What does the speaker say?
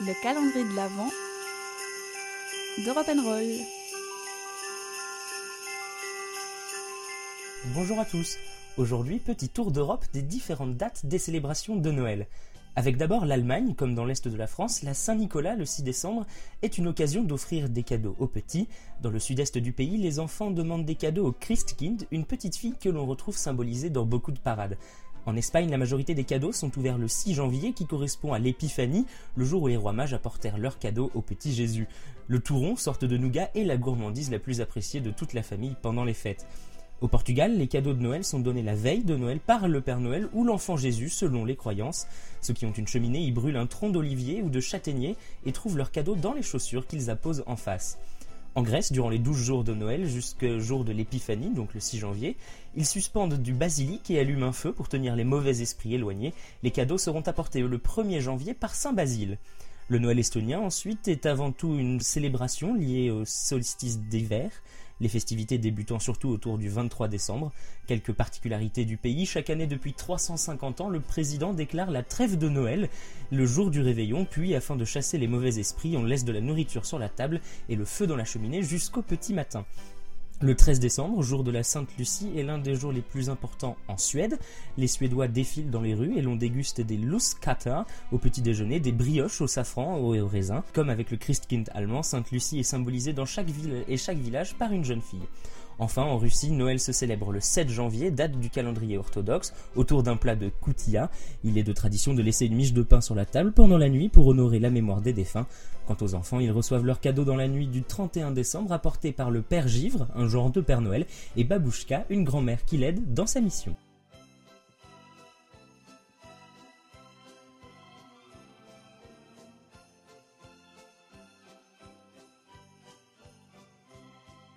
le calendrier de l'Avent de Roll. Bonjour à tous. Aujourd'hui, petit tour d'Europe des différentes dates des célébrations de Noël. Avec d'abord l'Allemagne, comme dans l'est de la France, la Saint-Nicolas le 6 décembre est une occasion d'offrir des cadeaux aux petits. Dans le sud-est du pays, les enfants demandent des cadeaux au Christkind, une petite fille que l'on retrouve symbolisée dans beaucoup de parades. En Espagne, la majorité des cadeaux sont ouverts le 6 janvier, qui correspond à l'Épiphanie, le jour où les rois mages apportèrent leurs cadeaux au petit Jésus. Le touron, sorte de nougat, est la gourmandise la plus appréciée de toute la famille pendant les fêtes. Au Portugal, les cadeaux de Noël sont donnés la veille de Noël par le Père Noël ou l'enfant Jésus selon les croyances. Ceux qui ont une cheminée y brûlent un tronc d'olivier ou de châtaignier et trouvent leurs cadeaux dans les chaussures qu'ils apposent en face. En Grèce, durant les douze jours de Noël jusqu'au jour de l'Épiphanie, donc le 6 janvier, ils suspendent du basilic et allument un feu pour tenir les mauvais esprits éloignés. Les cadeaux seront apportés le 1er janvier par Saint Basile. Le Noël estonien, ensuite, est avant tout une célébration liée au solstice d'hiver, les festivités débutant surtout autour du 23 décembre. Quelques particularités du pays, chaque année depuis 350 ans, le président déclare la trêve de Noël le jour du réveillon, puis afin de chasser les mauvais esprits, on laisse de la nourriture sur la table et le feu dans la cheminée jusqu'au petit matin. Le 13 décembre, jour de la Sainte Lucie, est l'un des jours les plus importants en Suède. Les Suédois défilent dans les rues et l'on déguste des luskata au petit déjeuner, des brioches au safran et au raisin. Comme avec le Christkind allemand, Sainte Lucie est symbolisée dans chaque ville et chaque village par une jeune fille. Enfin, en Russie, Noël se célèbre le 7 janvier, date du calendrier orthodoxe, autour d'un plat de koutia. Il est de tradition de laisser une miche de pain sur la table pendant la nuit pour honorer la mémoire des défunts. Quant aux enfants, ils reçoivent leurs cadeaux dans la nuit du 31 décembre, apportés par le Père Givre, un genre de Père Noël, et Babouchka, une grand-mère qui l'aide dans sa mission.